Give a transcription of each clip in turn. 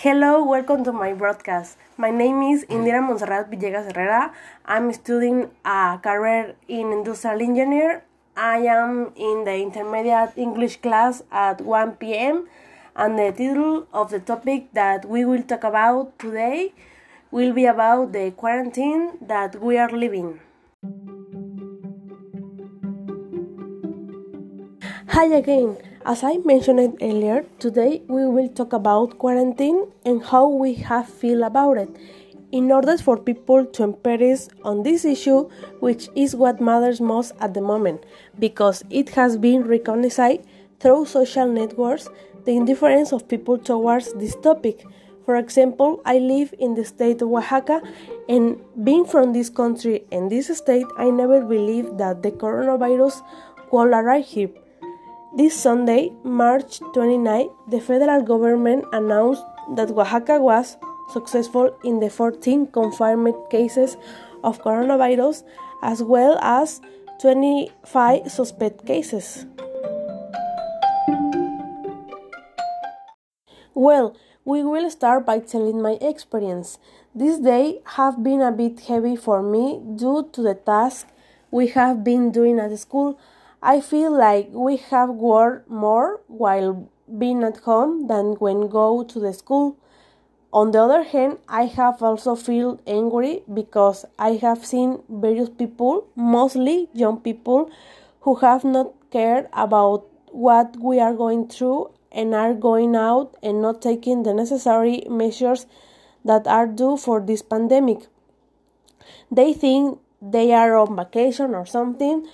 Hello, welcome to my broadcast. My name is Indira Monserrat Villegas Herrera. I'm studying a career in industrial engineer. I am in the intermediate English class at 1 p.m. and the title of the topic that we will talk about today will be about the quarantine that we are living. Hi again. As I mentioned earlier, today we will talk about quarantine and how we have feel about it. In order for people to emphasize on this issue, which is what matters most at the moment, because it has been recognized through social networks the indifference of people towards this topic. For example, I live in the state of Oaxaca, and being from this country and this state, I never believed that the coronavirus would arrive here. This Sunday, March 29, the federal government announced that Oaxaca was successful in the 14 confirmed cases of coronavirus as well as 25 suspect cases. Well, we will start by telling my experience. This day have been a bit heavy for me due to the task we have been doing at school I feel like we have worked more while being at home than when go to the school. On the other hand, I have also feel angry because I have seen various people, mostly young people, who have not cared about what we are going through and are going out and not taking the necessary measures that are due for this pandemic. They think they are on vacation or something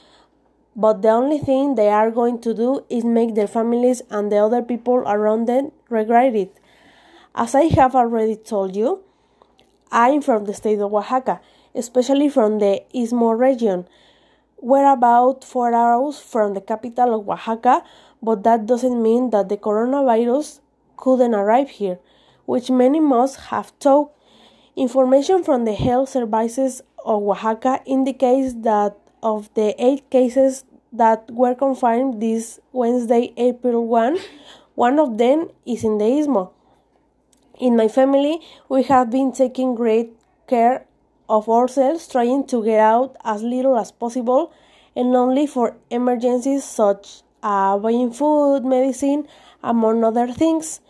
but the only thing they are going to do is make their families and the other people around them regret it. As I have already told you, I'm from the state of Oaxaca, especially from the Istmo region. We're about four hours from the capital of Oaxaca, but that doesn't mean that the coronavirus couldn't arrive here, which many must have thought. Information from the health services of Oaxaca indicates that of the eight cases that were confirmed this Wednesday, April 1, one of them is in the Istmo. In my family, we have been taking great care of ourselves, trying to get out as little as possible and only for emergencies such as buying food, medicine, among other things.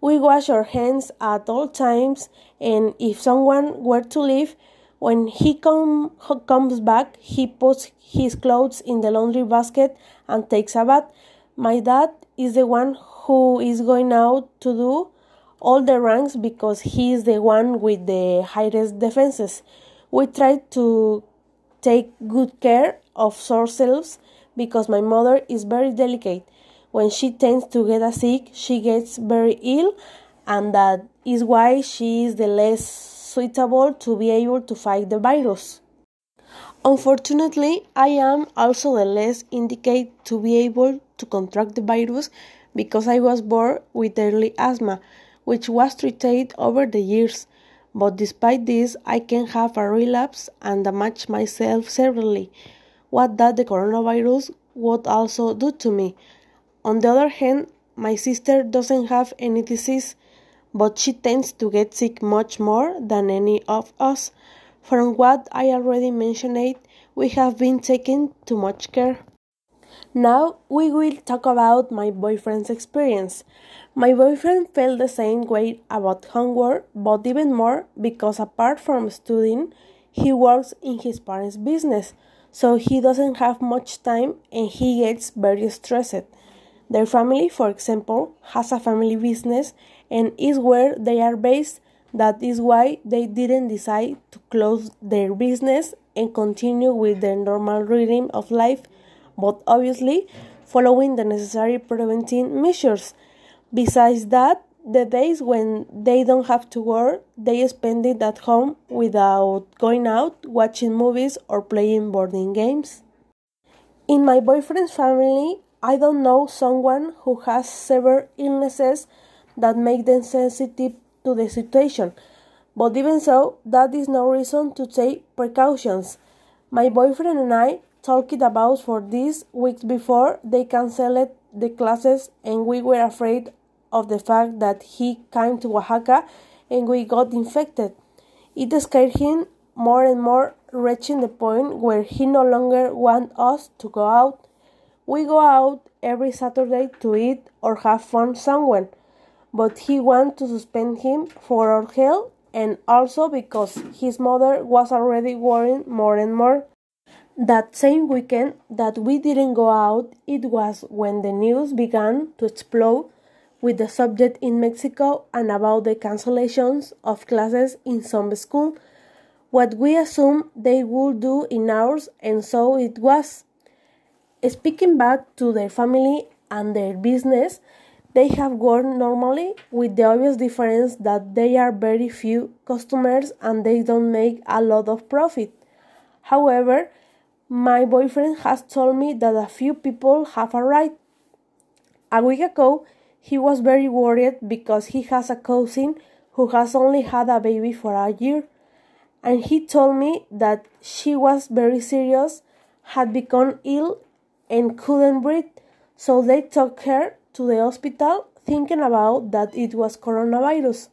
We wash our hands at all times, and if someone were to leave, when he come, comes back, he puts his clothes in the laundry basket and takes a bath. My dad is the one who is going out to do all the ranks because he is the one with the highest defenses. We try to take good care of ourselves because my mother is very delicate. When she tends to get sick, she gets very ill, and that is why she is the less suitable to be able to fight the virus. Unfortunately, I am also the less indicated to be able to contract the virus because I was born with early asthma, which was treated over the years. But despite this, I can have a relapse and damage myself severely. What that the coronavirus would also do to me. On the other hand, my sister doesn't have any disease, but she tends to get sick much more than any of us. From what I already mentioned, we have been taking too much care. Now we will talk about my boyfriend's experience. My boyfriend felt the same way about homework, but even more because apart from studying, he works in his parents' business, so he doesn't have much time and he gets very stressed. Their family, for example, has a family business and is where they are based. That is why they didn't decide to close their business and continue with their normal rhythm of life, but obviously following the necessary preventive measures. Besides that, the days when they don't have to work, they spend it at home without going out, watching movies, or playing boarding games. In my boyfriend's family, I don't know someone who has severe illnesses that make them sensitive to the situation. But even so, that is no reason to take precautions. My boyfriend and I talked about for this weeks before they canceled the classes and we were afraid of the fact that he came to Oaxaca and we got infected. It scared him more and more, reaching the point where he no longer wants us to go out. We go out every Saturday to eat or have fun somewhere, but he wants to suspend him for our health and also because his mother was already worrying more and more. That same weekend that we didn't go out, it was when the news began to explode with the subject in Mexico and about the cancellations of classes in some school. What we assumed they would do in ours, and so it was. Speaking back to their family and their business, they have worked normally with the obvious difference that they are very few customers and they don't make a lot of profit. However, my boyfriend has told me that a few people have arrived. A week ago, he was very worried because he has a cousin who has only had a baby for a year. And he told me that she was very serious, had become ill, and couldn't breathe. So they took her to the hospital thinking about that it was coronavirus.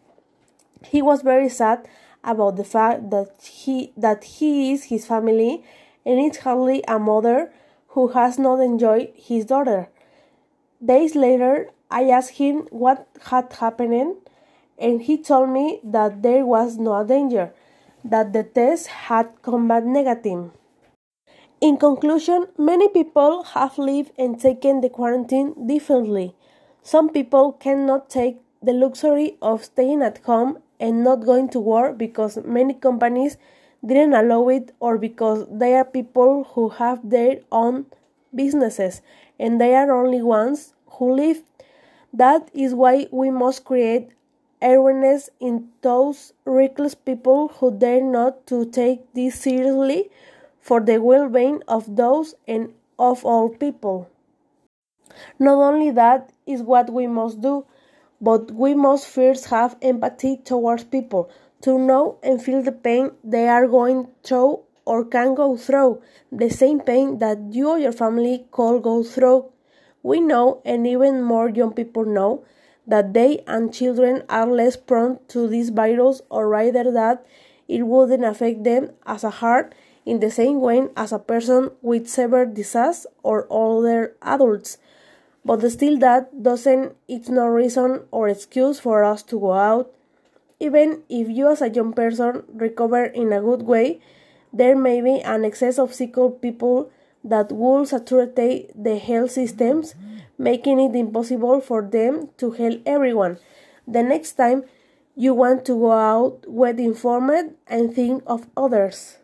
He was very sad about the fact that he that he is his family and it's hardly a mother who has not enjoyed his daughter. Days later, I asked him what had happened, and he told me that there was no danger, that the test had come back negative. In conclusion, many people have lived and taken the quarantine differently. Some people cannot take the luxury of staying at home and not going to work because many companies didn't allow it or because they are people who have their own businesses and they are only ones who live. That is why we must create awareness in those reckless people who dare not to take this seriously for the well-being of those and of all people. Not only that is what we must do, but we must first have empathy towards people to know and feel the pain they are going through or can go through, the same pain that you or your family could go through. We know, and even more young people know, that they and children are less prone to this virus, or rather that it wouldn't affect them as a heart in the same way as a person with severe disease or older adults. But still, that doesn't, it's no reason or excuse for us to go out even if you as a young person recover in a good way, there may be an excess of sick people that will saturate the health systems, making it impossible for them to help everyone. The next time you want to go out, well informed and think of others.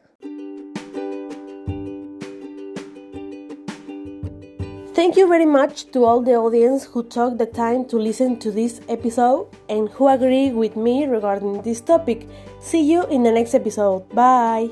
Thank you very much to all the audience who took the time to listen to this episode and who agree with me regarding this topic. See you in the next episode. Bye.